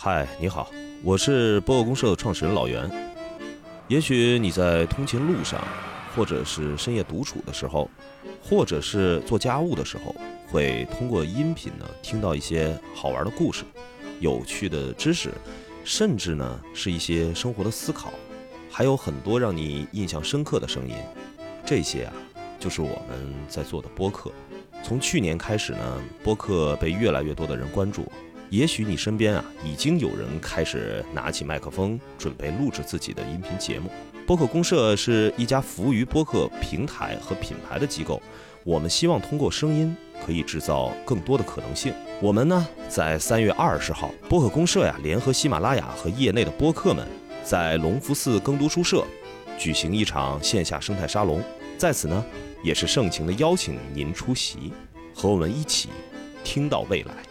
嗨，你好，我是播客公社的创始人老袁。也许你在通勤路上，或者是深夜独处的时候，或者是做家务的时候，会通过音频呢听到一些好玩的故事、有趣的知识，甚至呢是一些生活的思考，还有很多让你印象深刻的声音。这些啊，就是我们在做的播客。从去年开始呢，播客被越来越多的人关注。也许你身边啊，已经有人开始拿起麦克风，准备录制自己的音频节目。播客公社是一家服务于播客平台和品牌的机构，我们希望通过声音可以制造更多的可能性。我们呢，在三月二十号，播客公社呀，联合喜马拉雅和业内的播客们，在隆福寺耕读书社举行一场线下生态沙龙，在此呢，也是盛情的邀请您出席，和我们一起听到未来。